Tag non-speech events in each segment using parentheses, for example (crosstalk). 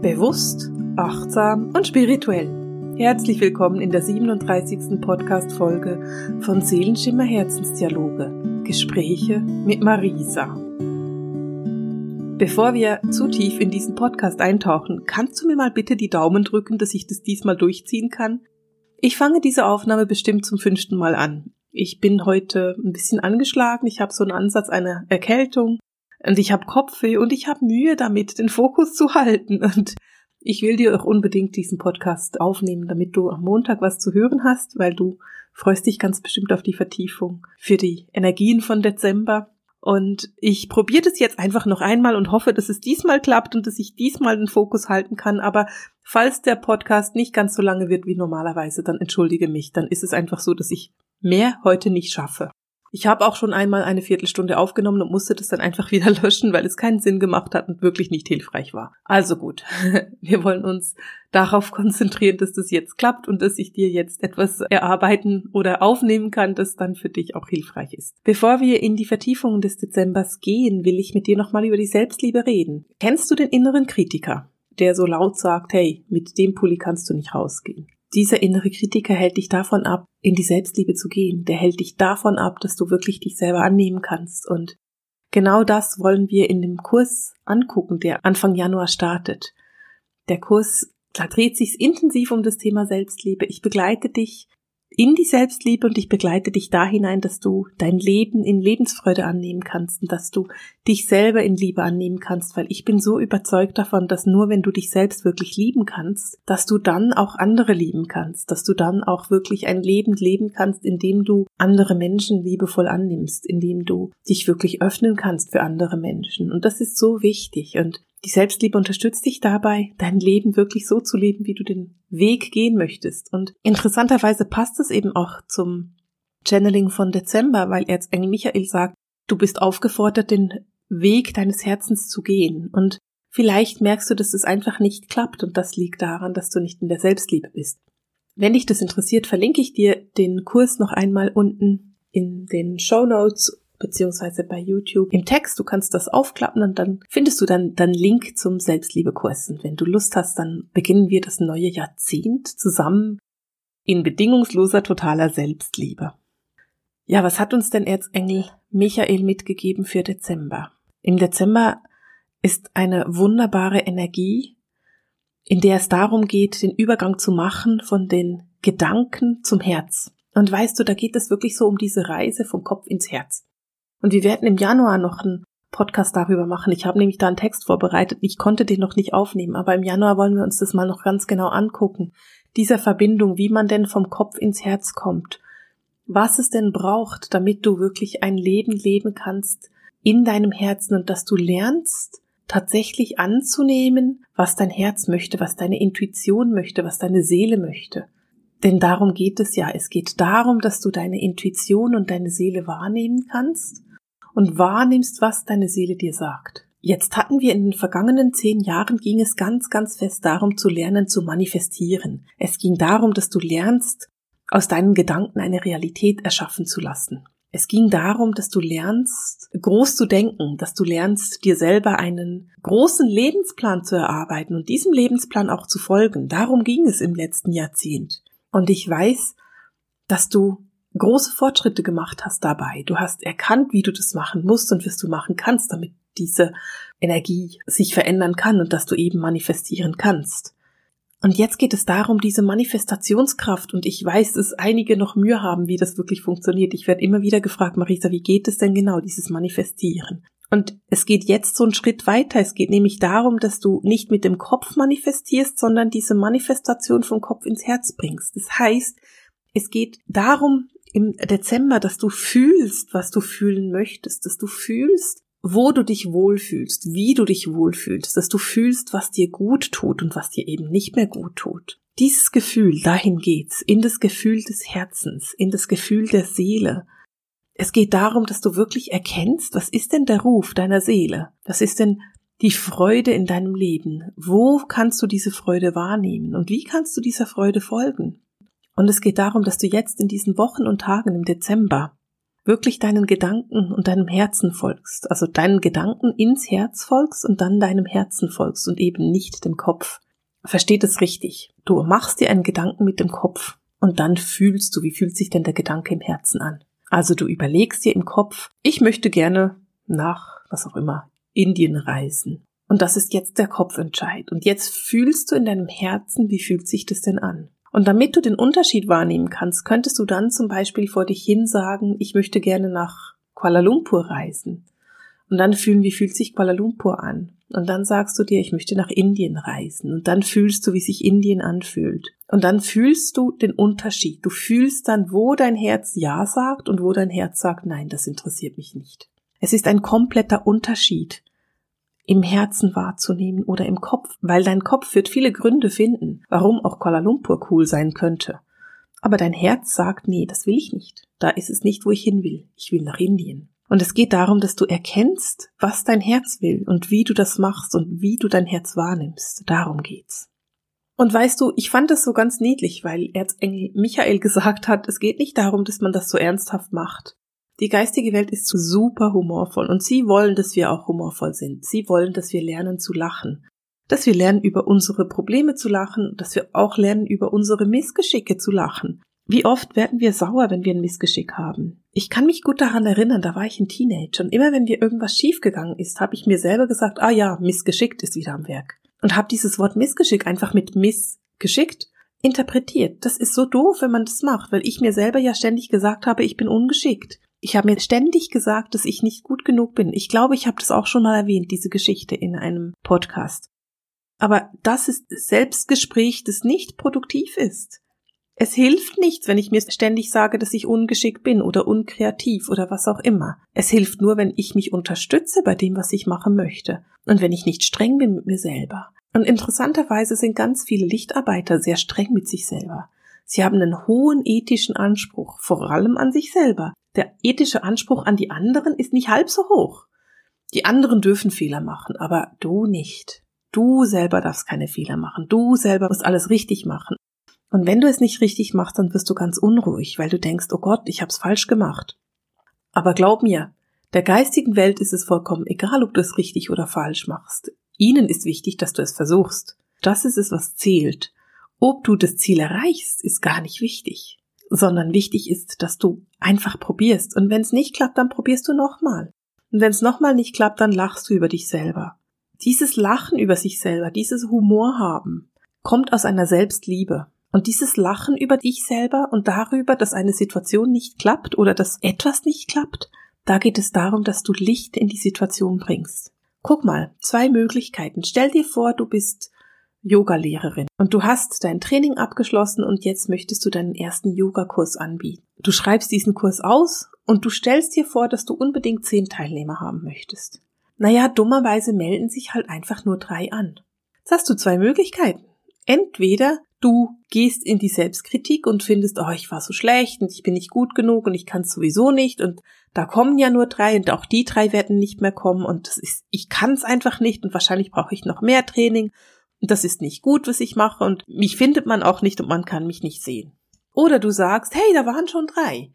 Bewusst, achtsam und spirituell. Herzlich willkommen in der 37. Podcast-Folge von Seelenschimmer Herzensdialoge. Gespräche mit Marisa. Bevor wir zu tief in diesen Podcast eintauchen, kannst du mir mal bitte die Daumen drücken, dass ich das diesmal durchziehen kann? Ich fange diese Aufnahme bestimmt zum fünften Mal an. Ich bin heute ein bisschen angeschlagen, ich habe so einen Ansatz einer Erkältung und ich habe Kopfweh und ich habe Mühe damit, den Fokus zu halten. Und ich will dir auch unbedingt diesen Podcast aufnehmen, damit du am Montag was zu hören hast, weil du freust dich ganz bestimmt auf die Vertiefung für die Energien von Dezember. Und ich probiere das jetzt einfach noch einmal und hoffe, dass es diesmal klappt und dass ich diesmal den Fokus halten kann. Aber falls der Podcast nicht ganz so lange wird wie normalerweise, dann entschuldige mich. Dann ist es einfach so, dass ich mehr heute nicht schaffe. Ich habe auch schon einmal eine Viertelstunde aufgenommen und musste das dann einfach (laughs) wieder löschen, weil es keinen Sinn gemacht hat und wirklich nicht hilfreich war. Also gut, (laughs) wir wollen uns darauf konzentrieren, dass das jetzt klappt und dass ich dir jetzt etwas erarbeiten oder aufnehmen kann, das dann für dich auch hilfreich ist. Bevor wir in die Vertiefungen des Dezembers gehen, will ich mit dir nochmal über die Selbstliebe reden. Kennst du den inneren Kritiker, der so laut sagt, hey, mit dem Pulli kannst du nicht rausgehen? Dieser innere Kritiker hält dich davon ab, in die Selbstliebe zu gehen. Der hält dich davon ab, dass du wirklich dich selber annehmen kannst. Und genau das wollen wir in dem Kurs angucken, der Anfang Januar startet. Der Kurs, da dreht sich intensiv um das Thema Selbstliebe. Ich begleite dich in die Selbstliebe und ich begleite dich da hinein, dass du dein Leben in Lebensfreude annehmen kannst und dass du dich selber in Liebe annehmen kannst, weil ich bin so überzeugt davon, dass nur wenn du dich selbst wirklich lieben kannst, dass du dann auch andere lieben kannst, dass du dann auch wirklich ein Leben leben kannst, in dem du andere Menschen liebevoll annimmst, in dem du dich wirklich öffnen kannst für andere Menschen. Und das ist so wichtig und die Selbstliebe unterstützt dich dabei, dein Leben wirklich so zu leben, wie du den Weg gehen möchtest. Und interessanterweise passt es eben auch zum Channeling von Dezember, weil Erzengel Michael sagt, du bist aufgefordert, den Weg deines Herzens zu gehen. Und vielleicht merkst du, dass es einfach nicht klappt und das liegt daran, dass du nicht in der Selbstliebe bist. Wenn dich das interessiert, verlinke ich dir den Kurs noch einmal unten in den Show Notes beziehungsweise bei YouTube im Text. Du kannst das aufklappen und dann findest du dann, dann Link zum Selbstliebekurs. Und wenn du Lust hast, dann beginnen wir das neue Jahrzehnt zusammen in bedingungsloser totaler Selbstliebe. Ja, was hat uns denn Erzengel Michael mitgegeben für Dezember? Im Dezember ist eine wunderbare Energie, in der es darum geht, den Übergang zu machen von den Gedanken zum Herz. Und weißt du, da geht es wirklich so um diese Reise vom Kopf ins Herz. Und wir werden im Januar noch einen Podcast darüber machen. Ich habe nämlich da einen Text vorbereitet. Ich konnte den noch nicht aufnehmen, aber im Januar wollen wir uns das mal noch ganz genau angucken. Dieser Verbindung, wie man denn vom Kopf ins Herz kommt. Was es denn braucht, damit du wirklich ein Leben leben kannst in deinem Herzen und dass du lernst, tatsächlich anzunehmen, was dein Herz möchte, was deine Intuition möchte, was deine Seele möchte. Denn darum geht es ja. Es geht darum, dass du deine Intuition und deine Seele wahrnehmen kannst und wahrnimmst, was deine Seele dir sagt. Jetzt hatten wir in den vergangenen zehn Jahren ging es ganz, ganz fest darum zu lernen, zu manifestieren. Es ging darum, dass du lernst, aus deinen Gedanken eine Realität erschaffen zu lassen. Es ging darum, dass du lernst, groß zu denken, dass du lernst, dir selber einen großen Lebensplan zu erarbeiten und diesem Lebensplan auch zu folgen. Darum ging es im letzten Jahrzehnt. Und ich weiß, dass du große Fortschritte gemacht hast dabei. Du hast erkannt, wie du das machen musst und was du machen kannst, damit diese Energie sich verändern kann und dass du eben manifestieren kannst. Und jetzt geht es darum, diese Manifestationskraft, und ich weiß, dass einige noch Mühe haben, wie das wirklich funktioniert. Ich werde immer wieder gefragt, Marisa, wie geht es denn genau, dieses Manifestieren? Und es geht jetzt so einen Schritt weiter. Es geht nämlich darum, dass du nicht mit dem Kopf manifestierst, sondern diese Manifestation vom Kopf ins Herz bringst. Das heißt, es geht darum, im Dezember, dass du fühlst, was du fühlen möchtest, dass du fühlst, wo du dich wohlfühlst, wie du dich wohlfühlst, dass du fühlst, was dir gut tut und was dir eben nicht mehr gut tut. Dieses Gefühl, dahin geht's, in das Gefühl des Herzens, in das Gefühl der Seele. Es geht darum, dass du wirklich erkennst, was ist denn der Ruf deiner Seele? Was ist denn die Freude in deinem Leben? Wo kannst du diese Freude wahrnehmen? Und wie kannst du dieser Freude folgen? Und es geht darum, dass du jetzt in diesen Wochen und Tagen im Dezember wirklich deinen Gedanken und deinem Herzen folgst, also deinen Gedanken ins Herz folgst und dann deinem Herzen folgst und eben nicht dem Kopf. Versteht es richtig. Du machst dir einen Gedanken mit dem Kopf und dann fühlst du, wie fühlt sich denn der Gedanke im Herzen an. Also du überlegst dir im Kopf, ich möchte gerne nach, was auch immer, Indien reisen. Und das ist jetzt der Kopfentscheid. Und jetzt fühlst du in deinem Herzen, wie fühlt sich das denn an? Und damit du den Unterschied wahrnehmen kannst, könntest du dann zum Beispiel vor dich hin sagen, ich möchte gerne nach Kuala Lumpur reisen. Und dann fühlen, wie fühlt sich Kuala Lumpur an? Und dann sagst du dir, ich möchte nach Indien reisen. Und dann fühlst du, wie sich Indien anfühlt. Und dann fühlst du den Unterschied. Du fühlst dann, wo dein Herz Ja sagt und wo dein Herz sagt, nein, das interessiert mich nicht. Es ist ein kompletter Unterschied im Herzen wahrzunehmen oder im Kopf, weil dein Kopf wird viele Gründe finden, warum auch Kuala Lumpur cool sein könnte. Aber dein Herz sagt, nee, das will ich nicht. Da ist es nicht, wo ich hin will. Ich will nach Indien. Und es geht darum, dass du erkennst, was dein Herz will und wie du das machst und wie du dein Herz wahrnimmst. Darum geht's. Und weißt du, ich fand das so ganz niedlich, weil Erzengel Michael (laughs) gesagt hat, es geht nicht darum, dass man das so ernsthaft macht, die geistige Welt ist super humorvoll und sie wollen, dass wir auch humorvoll sind. Sie wollen, dass wir lernen zu lachen. Dass wir lernen, über unsere Probleme zu lachen, dass wir auch lernen, über unsere Missgeschicke zu lachen. Wie oft werden wir sauer, wenn wir ein Missgeschick haben? Ich kann mich gut daran erinnern, da war ich ein Teenager und immer wenn mir irgendwas schiefgegangen ist, habe ich mir selber gesagt, ah ja, missgeschickt ist wieder am Werk. Und habe dieses Wort Missgeschick einfach mit missgeschickt interpretiert. Das ist so doof, wenn man das macht, weil ich mir selber ja ständig gesagt habe, ich bin ungeschickt. Ich habe mir ständig gesagt, dass ich nicht gut genug bin. Ich glaube, ich habe das auch schon mal erwähnt, diese Geschichte in einem Podcast. Aber das ist Selbstgespräch, das nicht produktiv ist. Es hilft nichts, wenn ich mir ständig sage, dass ich ungeschickt bin oder unkreativ oder was auch immer. Es hilft nur, wenn ich mich unterstütze bei dem, was ich machen möchte und wenn ich nicht streng bin mit mir selber. Und interessanterweise sind ganz viele Lichtarbeiter sehr streng mit sich selber. Sie haben einen hohen ethischen Anspruch, vor allem an sich selber der ethische Anspruch an die anderen ist nicht halb so hoch. Die anderen dürfen Fehler machen, aber du nicht. Du selber darfst keine Fehler machen. Du selber musst alles richtig machen. Und wenn du es nicht richtig machst, dann wirst du ganz unruhig, weil du denkst, oh Gott, ich hab's falsch gemacht. Aber glaub mir, der geistigen Welt ist es vollkommen egal, ob du es richtig oder falsch machst. Ihnen ist wichtig, dass du es versuchst. Das ist es, was zählt. Ob du das Ziel erreichst, ist gar nicht wichtig sondern wichtig ist, dass du einfach probierst. Und wenn es nicht klappt, dann probierst du nochmal. Und wenn es nochmal nicht klappt, dann lachst du über dich selber. Dieses Lachen über sich selber, dieses Humor haben, kommt aus einer Selbstliebe. Und dieses Lachen über dich selber und darüber, dass eine Situation nicht klappt oder dass etwas nicht klappt, da geht es darum, dass du Licht in die Situation bringst. Guck mal, zwei Möglichkeiten. Stell dir vor, du bist Yogalehrerin und du hast dein Training abgeschlossen und jetzt möchtest du deinen ersten Yogakurs anbieten. Du schreibst diesen Kurs aus und du stellst dir vor, dass du unbedingt zehn Teilnehmer haben möchtest. Naja, dummerweise melden sich halt einfach nur drei an. Jetzt hast du zwei Möglichkeiten. Entweder du gehst in die Selbstkritik und findest, oh, ich war so schlecht und ich bin nicht gut genug und ich kann es sowieso nicht und da kommen ja nur drei und auch die drei werden nicht mehr kommen und das ist, ich kann es einfach nicht und wahrscheinlich brauche ich noch mehr Training das ist nicht gut, was ich mache und mich findet man auch nicht und man kann mich nicht sehen. Oder du sagst, hey, da waren schon drei.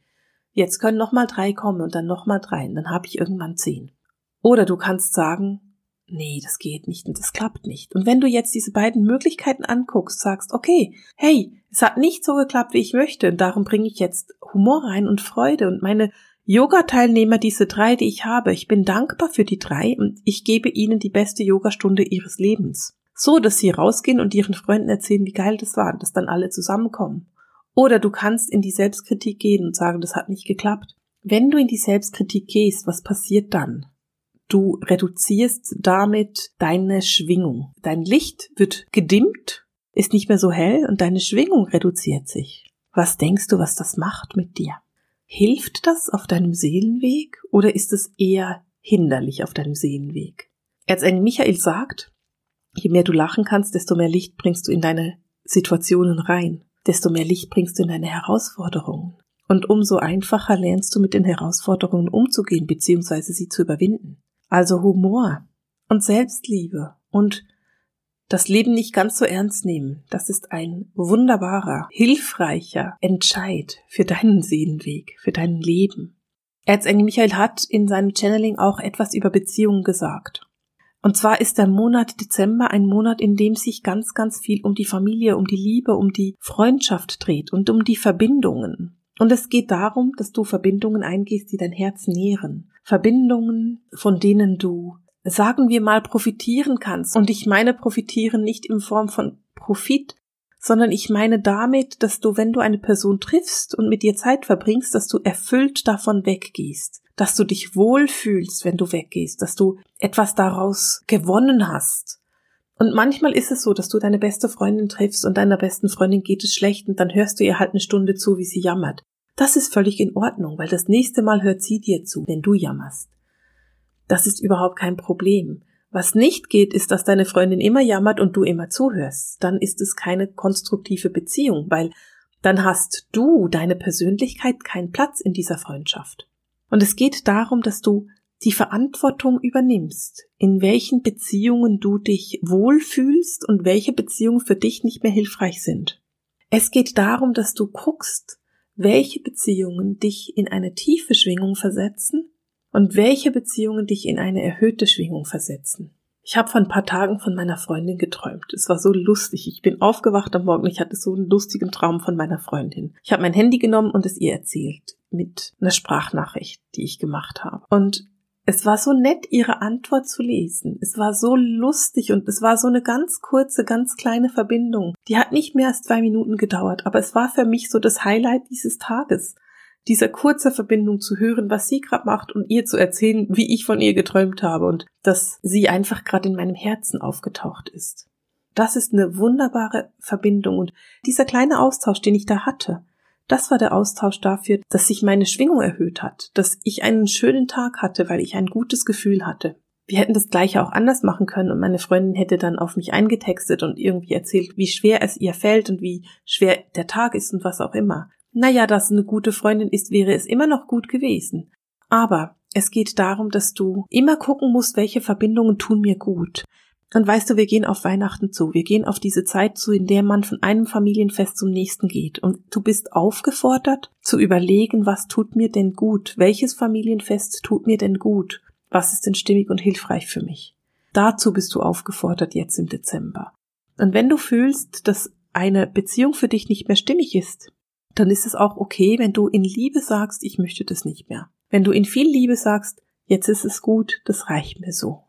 Jetzt können noch mal drei kommen und dann noch mal drei und dann habe ich irgendwann zehn. Oder du kannst sagen, nee, das geht nicht und das klappt nicht. Und wenn du jetzt diese beiden Möglichkeiten anguckst, sagst, okay, hey, es hat nicht so geklappt, wie ich möchte und darum bringe ich jetzt Humor rein und Freude und meine Yoga-Teilnehmer, diese drei, die ich habe, ich bin dankbar für die drei und ich gebe ihnen die beste Yogastunde ihres Lebens so dass sie rausgehen und ihren Freunden erzählen, wie geil das war, dass dann alle zusammenkommen. Oder du kannst in die Selbstkritik gehen und sagen, das hat nicht geklappt. Wenn du in die Selbstkritik gehst, was passiert dann? Du reduzierst damit deine Schwingung. Dein Licht wird gedimmt, ist nicht mehr so hell und deine Schwingung reduziert sich. Was denkst du, was das macht mit dir? Hilft das auf deinem Seelenweg oder ist es eher hinderlich auf deinem Seelenweg? Erzengel Michael sagt, Je mehr du lachen kannst, desto mehr Licht bringst du in deine Situationen rein, desto mehr Licht bringst du in deine Herausforderungen. Und umso einfacher lernst du mit den Herausforderungen umzugehen bzw. sie zu überwinden. Also Humor und Selbstliebe und das Leben nicht ganz so ernst nehmen, das ist ein wunderbarer, hilfreicher Entscheid für deinen Seelenweg, für dein Leben. Erzengel Michael hat in seinem Channeling auch etwas über Beziehungen gesagt. Und zwar ist der Monat Dezember ein Monat, in dem sich ganz, ganz viel um die Familie, um die Liebe, um die Freundschaft dreht und um die Verbindungen. Und es geht darum, dass du Verbindungen eingehst, die dein Herz nähren. Verbindungen, von denen du, sagen wir mal, profitieren kannst. Und ich meine profitieren nicht in Form von Profit, sondern ich meine damit, dass du, wenn du eine Person triffst und mit ihr Zeit verbringst, dass du erfüllt davon weggehst dass du dich wohlfühlst, wenn du weggehst, dass du etwas daraus gewonnen hast. Und manchmal ist es so, dass du deine beste Freundin triffst und deiner besten Freundin geht es schlecht und dann hörst du ihr halt eine Stunde zu, wie sie jammert. Das ist völlig in Ordnung, weil das nächste Mal hört sie dir zu, wenn du jammerst. Das ist überhaupt kein Problem. Was nicht geht, ist, dass deine Freundin immer jammert und du immer zuhörst. Dann ist es keine konstruktive Beziehung, weil dann hast du, deine Persönlichkeit, keinen Platz in dieser Freundschaft. Und es geht darum, dass du die Verantwortung übernimmst, in welchen Beziehungen du dich wohlfühlst und welche Beziehungen für dich nicht mehr hilfreich sind. Es geht darum, dass du guckst, welche Beziehungen dich in eine tiefe Schwingung versetzen und welche Beziehungen dich in eine erhöhte Schwingung versetzen. Ich habe vor ein paar Tagen von meiner Freundin geträumt. Es war so lustig. Ich bin aufgewacht am Morgen. Ich hatte so einen lustigen Traum von meiner Freundin. Ich habe mein Handy genommen und es ihr erzählt mit einer Sprachnachricht, die ich gemacht habe. Und es war so nett, ihre Antwort zu lesen. Es war so lustig und es war so eine ganz kurze, ganz kleine Verbindung. Die hat nicht mehr als zwei Minuten gedauert, aber es war für mich so das Highlight dieses Tages. Dieser kurze Verbindung zu hören, was sie gerade macht und ihr zu erzählen, wie ich von ihr geträumt habe und dass sie einfach gerade in meinem Herzen aufgetaucht ist. Das ist eine wunderbare Verbindung und dieser kleine Austausch, den ich da hatte, das war der Austausch dafür, dass sich meine Schwingung erhöht hat, dass ich einen schönen Tag hatte, weil ich ein gutes Gefühl hatte. Wir hätten das gleiche auch anders machen können und meine Freundin hätte dann auf mich eingetextet und irgendwie erzählt, wie schwer es ihr fällt und wie schwer der Tag ist und was auch immer. Naja, dass eine gute Freundin ist, wäre es immer noch gut gewesen. Aber es geht darum, dass du immer gucken musst, welche Verbindungen tun mir gut. Und weißt du, wir gehen auf Weihnachten zu. Wir gehen auf diese Zeit zu, in der man von einem Familienfest zum nächsten geht. Und du bist aufgefordert zu überlegen, was tut mir denn gut? Welches Familienfest tut mir denn gut? Was ist denn stimmig und hilfreich für mich? Dazu bist du aufgefordert jetzt im Dezember. Und wenn du fühlst, dass eine Beziehung für dich nicht mehr stimmig ist, dann ist es auch okay, wenn du in Liebe sagst, ich möchte das nicht mehr. Wenn du in viel Liebe sagst, jetzt ist es gut, das reicht mir so.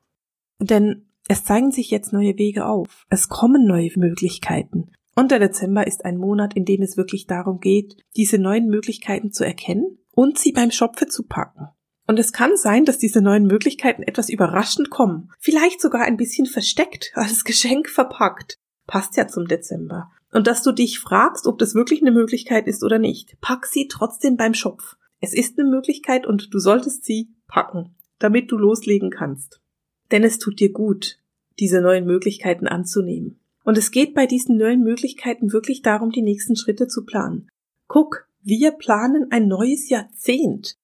Denn es zeigen sich jetzt neue Wege auf. Es kommen neue Möglichkeiten. Und der Dezember ist ein Monat, in dem es wirklich darum geht, diese neuen Möglichkeiten zu erkennen und sie beim Schopfe zu packen. Und es kann sein, dass diese neuen Möglichkeiten etwas überraschend kommen. Vielleicht sogar ein bisschen versteckt, als Geschenk verpackt. Passt ja zum Dezember. Und dass du dich fragst, ob das wirklich eine Möglichkeit ist oder nicht. Pack sie trotzdem beim Schopf. Es ist eine Möglichkeit und du solltest sie packen, damit du loslegen kannst denn es tut dir gut, diese neuen Möglichkeiten anzunehmen. Und es geht bei diesen neuen Möglichkeiten wirklich darum, die nächsten Schritte zu planen. Guck, wir planen ein neues Jahrzehnt.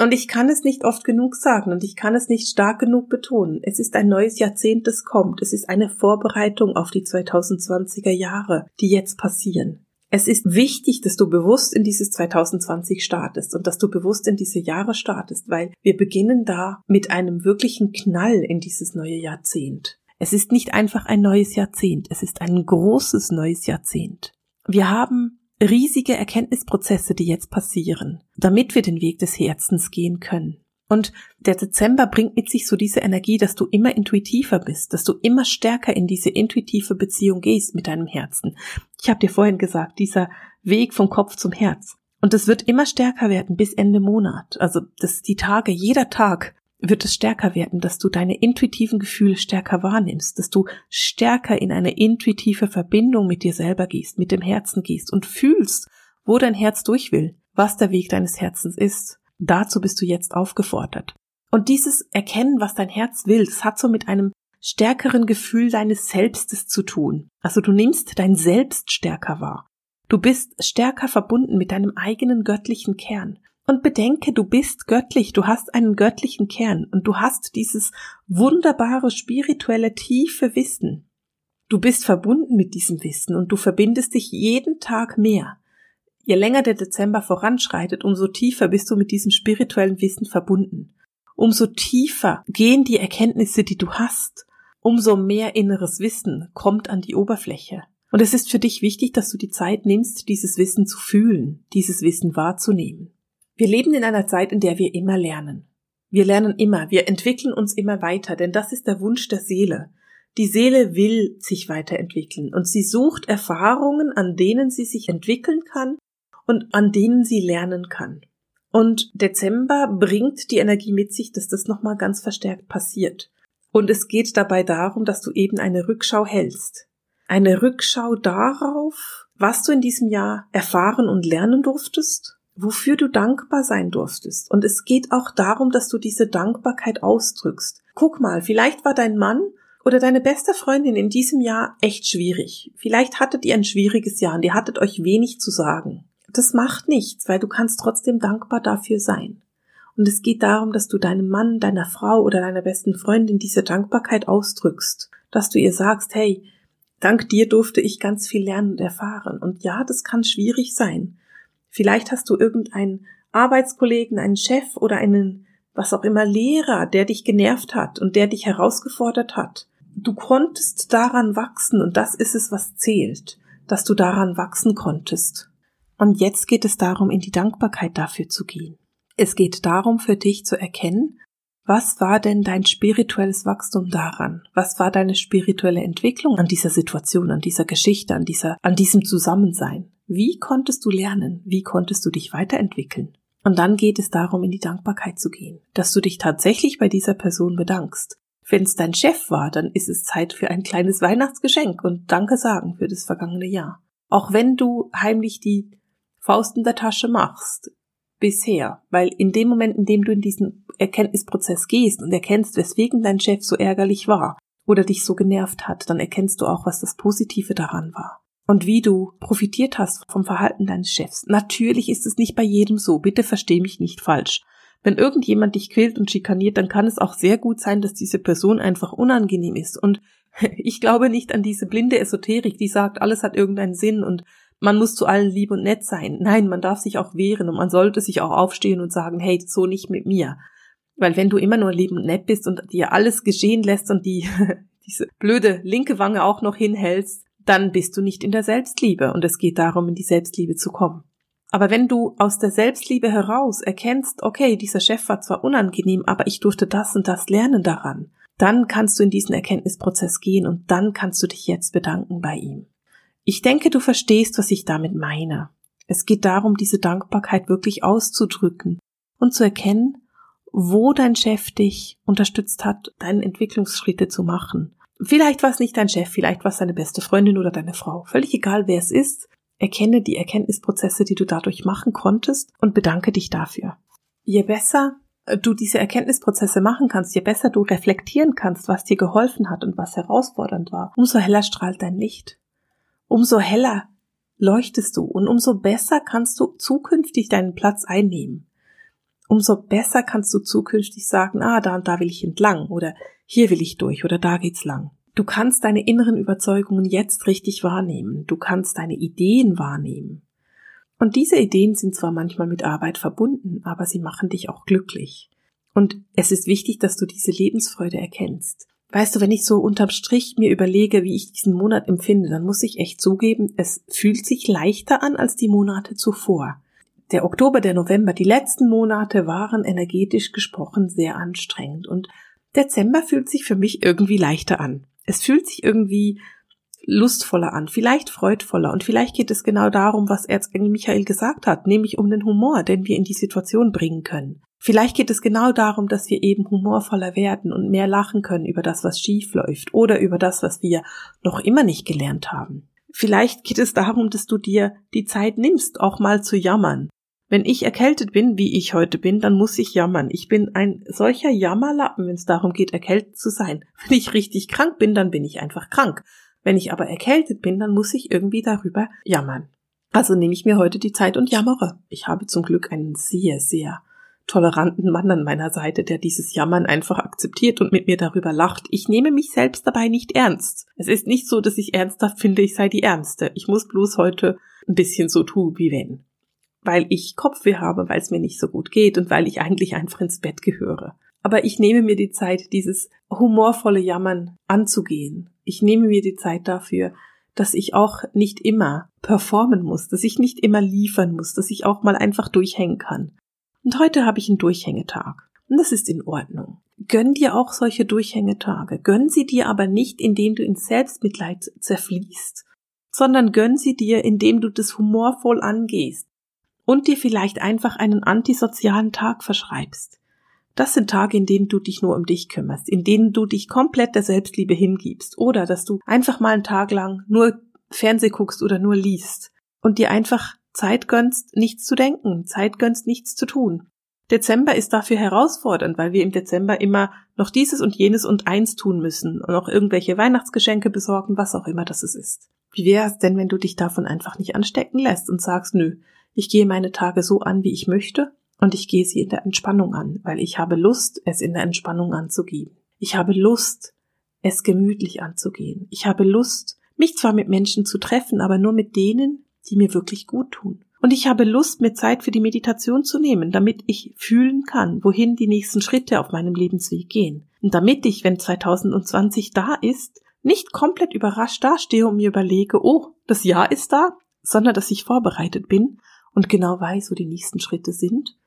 Und ich kann es nicht oft genug sagen und ich kann es nicht stark genug betonen. Es ist ein neues Jahrzehnt, das kommt. Es ist eine Vorbereitung auf die 2020er Jahre, die jetzt passieren. Es ist wichtig, dass du bewusst in dieses 2020 startest und dass du bewusst in diese Jahre startest, weil wir beginnen da mit einem wirklichen Knall in dieses neue Jahrzehnt. Es ist nicht einfach ein neues Jahrzehnt, es ist ein großes neues Jahrzehnt. Wir haben riesige Erkenntnisprozesse, die jetzt passieren, damit wir den Weg des Herzens gehen können. Und der Dezember bringt mit sich so diese Energie, dass du immer intuitiver bist, dass du immer stärker in diese intuitive Beziehung gehst mit deinem Herzen. Ich habe dir vorhin gesagt, dieser Weg vom Kopf zum Herz. Und es wird immer stärker werden bis Ende Monat. Also das die Tage, jeder Tag wird es stärker werden, dass du deine intuitiven Gefühle stärker wahrnimmst, dass du stärker in eine intuitive Verbindung mit dir selber gehst, mit dem Herzen gehst und fühlst, wo dein Herz durch will, was der Weg deines Herzens ist. Dazu bist du jetzt aufgefordert. Und dieses Erkennen, was dein Herz will, das hat so mit einem stärkeren Gefühl deines Selbstes zu tun. Also du nimmst dein Selbst stärker wahr. Du bist stärker verbunden mit deinem eigenen göttlichen Kern. Und bedenke, du bist göttlich, du hast einen göttlichen Kern und du hast dieses wunderbare spirituelle tiefe Wissen. Du bist verbunden mit diesem Wissen und du verbindest dich jeden Tag mehr Je länger der Dezember voranschreitet, umso tiefer bist du mit diesem spirituellen Wissen verbunden. Umso tiefer gehen die Erkenntnisse, die du hast. Umso mehr inneres Wissen kommt an die Oberfläche. Und es ist für dich wichtig, dass du die Zeit nimmst, dieses Wissen zu fühlen, dieses Wissen wahrzunehmen. Wir leben in einer Zeit, in der wir immer lernen. Wir lernen immer, wir entwickeln uns immer weiter, denn das ist der Wunsch der Seele. Die Seele will sich weiterentwickeln und sie sucht Erfahrungen, an denen sie sich entwickeln kann und an denen sie lernen kann. Und Dezember bringt die Energie mit sich, dass das nochmal ganz verstärkt passiert. Und es geht dabei darum, dass du eben eine Rückschau hältst. Eine Rückschau darauf, was du in diesem Jahr erfahren und lernen durftest, wofür du dankbar sein durftest. Und es geht auch darum, dass du diese Dankbarkeit ausdrückst. Guck mal, vielleicht war dein Mann oder deine beste Freundin in diesem Jahr echt schwierig. Vielleicht hattet ihr ein schwieriges Jahr und ihr hattet euch wenig zu sagen das macht nichts, weil du kannst trotzdem dankbar dafür sein. Und es geht darum, dass du deinem Mann, deiner Frau oder deiner besten Freundin diese Dankbarkeit ausdrückst, dass du ihr sagst, hey, dank dir durfte ich ganz viel lernen und erfahren. Und ja, das kann schwierig sein. Vielleicht hast du irgendeinen Arbeitskollegen, einen Chef oder einen, was auch immer, Lehrer, der dich genervt hat und der dich herausgefordert hat. Du konntest daran wachsen und das ist es, was zählt, dass du daran wachsen konntest. Und jetzt geht es darum, in die Dankbarkeit dafür zu gehen. Es geht darum, für dich zu erkennen, was war denn dein spirituelles Wachstum daran? Was war deine spirituelle Entwicklung an dieser Situation, an dieser Geschichte, an dieser, an diesem Zusammensein? Wie konntest du lernen? Wie konntest du dich weiterentwickeln? Und dann geht es darum, in die Dankbarkeit zu gehen, dass du dich tatsächlich bei dieser Person bedankst. Wenn es dein Chef war, dann ist es Zeit für ein kleines Weihnachtsgeschenk und Danke sagen für das vergangene Jahr. Auch wenn du heimlich die Faust in der Tasche machst. Bisher. Weil in dem Moment, in dem du in diesen Erkenntnisprozess gehst und erkennst, weswegen dein Chef so ärgerlich war oder dich so genervt hat, dann erkennst du auch, was das Positive daran war. Und wie du profitiert hast vom Verhalten deines Chefs. Natürlich ist es nicht bei jedem so. Bitte versteh mich nicht falsch. Wenn irgendjemand dich quält und schikaniert, dann kann es auch sehr gut sein, dass diese Person einfach unangenehm ist. Und (laughs) ich glaube nicht an diese blinde Esoterik, die sagt, alles hat irgendeinen Sinn und man muss zu allen lieb und nett sein. Nein, man darf sich auch wehren und man sollte sich auch aufstehen und sagen, hey, so nicht mit mir. Weil wenn du immer nur lieb und nett bist und dir alles geschehen lässt und die, (laughs) diese blöde linke Wange auch noch hinhältst, dann bist du nicht in der Selbstliebe und es geht darum, in die Selbstliebe zu kommen. Aber wenn du aus der Selbstliebe heraus erkennst, okay, dieser Chef war zwar unangenehm, aber ich durfte das und das lernen daran, dann kannst du in diesen Erkenntnisprozess gehen und dann kannst du dich jetzt bedanken bei ihm. Ich denke, du verstehst, was ich damit meine. Es geht darum, diese Dankbarkeit wirklich auszudrücken und zu erkennen, wo dein Chef dich unterstützt hat, deine Entwicklungsschritte zu machen. Vielleicht war es nicht dein Chef, vielleicht war es deine beste Freundin oder deine Frau. Völlig egal, wer es ist. Erkenne die Erkenntnisprozesse, die du dadurch machen konntest und bedanke dich dafür. Je besser du diese Erkenntnisprozesse machen kannst, je besser du reflektieren kannst, was dir geholfen hat und was herausfordernd war, umso heller strahlt dein Licht umso heller leuchtest du und umso besser kannst du zukünftig deinen Platz einnehmen. Umso besser kannst du zukünftig sagen, ah, da und da will ich entlang oder hier will ich durch oder da geht's lang. Du kannst deine inneren Überzeugungen jetzt richtig wahrnehmen. Du kannst deine Ideen wahrnehmen. Und diese Ideen sind zwar manchmal mit Arbeit verbunden, aber sie machen dich auch glücklich. Und es ist wichtig, dass du diese Lebensfreude erkennst. Weißt du, wenn ich so unterm Strich mir überlege, wie ich diesen Monat empfinde, dann muss ich echt zugeben, es fühlt sich leichter an als die Monate zuvor. Der Oktober, der November, die letzten Monate waren energetisch gesprochen sehr anstrengend und Dezember fühlt sich für mich irgendwie leichter an. Es fühlt sich irgendwie lustvoller an, vielleicht freudvoller und vielleicht geht es genau darum, was Erzengel Michael gesagt hat, nämlich um den Humor, den wir in die Situation bringen können. Vielleicht geht es genau darum, dass wir eben humorvoller werden und mehr lachen können über das, was schief läuft oder über das, was wir noch immer nicht gelernt haben. Vielleicht geht es darum, dass du dir die Zeit nimmst, auch mal zu jammern. Wenn ich erkältet bin, wie ich heute bin, dann muss ich jammern. Ich bin ein solcher Jammerlappen, wenn es darum geht, erkältet zu sein. (laughs) Wenn ich richtig krank bin, dann bin ich einfach krank. Wenn ich aber erkältet bin, dann muss ich irgendwie darüber jammern. Also nehme ich mir heute die Zeit und jammere. Ich habe zum Glück einen sehr, sehr toleranten Mann an meiner Seite, der dieses Jammern einfach akzeptiert und mit mir darüber lacht. Ich nehme mich selbst dabei nicht ernst. Es ist nicht so, dass ich ernsthaft finde, ich sei die Ernste. Ich muss bloß heute ein bisschen so tun, wie wenn. Weil ich Kopfweh habe, weil es mir nicht so gut geht und weil ich eigentlich einfach ins Bett gehöre. Aber ich nehme mir die Zeit, dieses humorvolle Jammern anzugehen. Ich nehme mir die Zeit dafür, dass ich auch nicht immer performen muss, dass ich nicht immer liefern muss, dass ich auch mal einfach durchhängen kann. Und heute habe ich einen Durchhängetag. Und das ist in Ordnung. Gönn dir auch solche Durchhängetage. Gönn sie dir aber nicht, indem du in Selbstmitleid zerfließt, sondern gönn sie dir, indem du das humorvoll angehst und dir vielleicht einfach einen antisozialen Tag verschreibst. Das sind Tage, in denen du dich nur um dich kümmerst, in denen du dich komplett der Selbstliebe hingibst oder dass du einfach mal einen Tag lang nur Fernseh guckst oder nur liest und dir einfach Zeit gönnst, nichts zu denken, Zeit gönnst, nichts zu tun. Dezember ist dafür herausfordernd, weil wir im Dezember immer noch dieses und jenes und eins tun müssen und auch irgendwelche Weihnachtsgeschenke besorgen, was auch immer das ist. Wie wäre es denn, wenn du dich davon einfach nicht anstecken lässt und sagst, nö, ich gehe meine Tage so an, wie ich möchte und ich gehe sie in der Entspannung an, weil ich habe Lust, es in der Entspannung anzugeben. Ich habe Lust, es gemütlich anzugehen. Ich habe Lust, mich zwar mit Menschen zu treffen, aber nur mit denen, die mir wirklich gut tun. Und ich habe Lust, mir Zeit für die Meditation zu nehmen, damit ich fühlen kann, wohin die nächsten Schritte auf meinem Lebensweg gehen. Und damit ich, wenn 2020 da ist, nicht komplett überrascht dastehe und mir überlege, oh, das Jahr ist da, sondern dass ich vorbereitet bin und genau weiß, wo die nächsten Schritte sind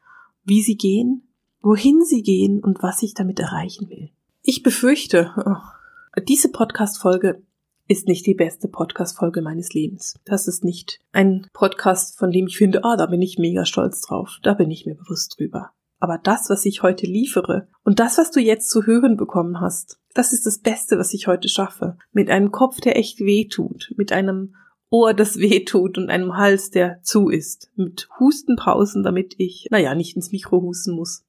wie sie gehen, wohin sie gehen und was ich damit erreichen will. Ich befürchte, oh, diese Podcast-Folge ist nicht die beste Podcast-Folge meines Lebens. Das ist nicht ein Podcast, von dem ich finde, ah, da bin ich mega stolz drauf. Da bin ich mir bewusst drüber. Aber das, was ich heute liefere und das, was du jetzt zu hören bekommen hast, das ist das Beste, was ich heute schaffe. Mit einem Kopf, der echt weh tut, mit einem Ohr, das weh tut und einem Hals, der zu ist. Mit Hustenpausen, damit ich, naja, nicht ins Mikro husten muss.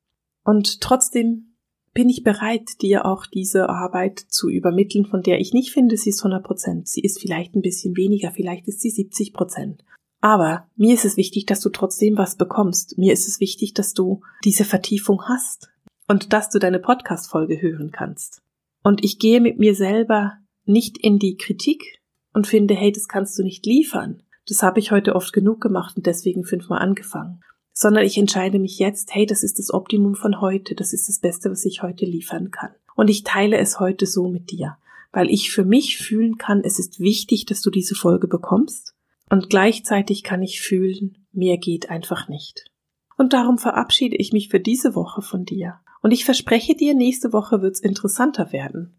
Und trotzdem bin ich bereit, dir auch diese Arbeit zu übermitteln, von der ich nicht finde, sie ist 100 Prozent. Sie ist vielleicht ein bisschen weniger, vielleicht ist sie 70 Prozent. Aber mir ist es wichtig, dass du trotzdem was bekommst. Mir ist es wichtig, dass du diese Vertiefung hast und dass du deine Podcast-Folge hören kannst. Und ich gehe mit mir selber nicht in die Kritik, und finde, hey, das kannst du nicht liefern. Das habe ich heute oft genug gemacht und deswegen fünfmal angefangen. Sondern ich entscheide mich jetzt, hey, das ist das Optimum von heute, das ist das Beste, was ich heute liefern kann. Und ich teile es heute so mit dir, weil ich für mich fühlen kann, es ist wichtig, dass du diese Folge bekommst. Und gleichzeitig kann ich fühlen, mehr geht einfach nicht. Und darum verabschiede ich mich für diese Woche von dir. Und ich verspreche dir, nächste Woche wird's interessanter werden.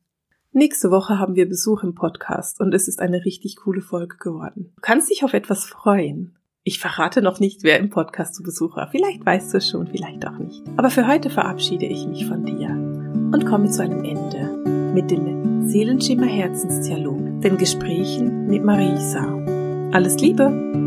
Nächste Woche haben wir Besuch im Podcast und es ist eine richtig coole Folge geworden. Du kannst dich auf etwas freuen. Ich verrate noch nicht, wer im Podcast zu Besuch war. Vielleicht weißt du es schon, vielleicht auch nicht. Aber für heute verabschiede ich mich von dir und komme zu einem Ende mit dem Seelenschimmer Herzensdialog, den Gesprächen mit Marisa. Alles Liebe!